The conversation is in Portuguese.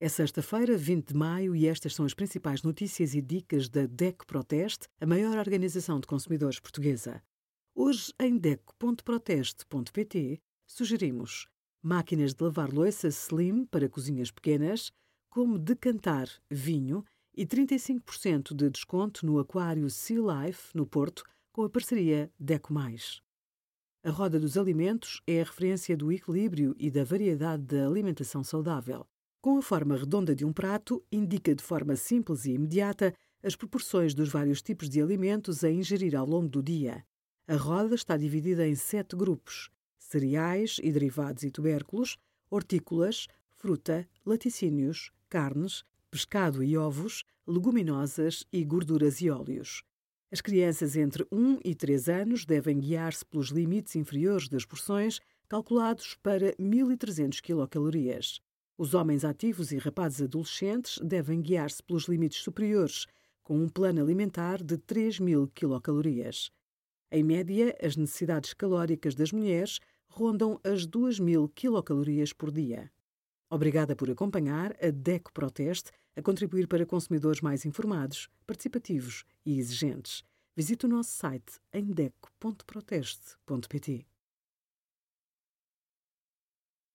É sexta-feira, 20 de maio, e estas são as principais notícias e dicas da DECO Proteste, a maior organização de consumidores portuguesa. Hoje, em DECO.proteste.pt, sugerimos máquinas de lavar louça slim para cozinhas pequenas, como decantar vinho e 35% de desconto no aquário Sea Life, no Porto, com a parceria DECO+. A roda dos alimentos é a referência do equilíbrio e da variedade da alimentação saudável. Com a forma redonda de um prato, indica de forma simples e imediata as proporções dos vários tipos de alimentos a ingerir ao longo do dia. A roda está dividida em sete grupos: cereais e derivados e tubérculos, hortícolas, fruta, laticínios, carnes, pescado e ovos, leguminosas e gorduras e óleos. As crianças entre 1 e 3 anos devem guiar-se pelos limites inferiores das porções, calculados para 1.300 quilocalorias. Os homens ativos e rapazes adolescentes devem guiar-se pelos limites superiores, com um plano alimentar de 3.000 quilocalorias. Em média, as necessidades calóricas das mulheres rondam as 2.000 quilocalorias por dia. Obrigada por acompanhar a DECO Proteste a contribuir para consumidores mais informados, participativos e exigentes. Visite o nosso site em deco.proteste.pt.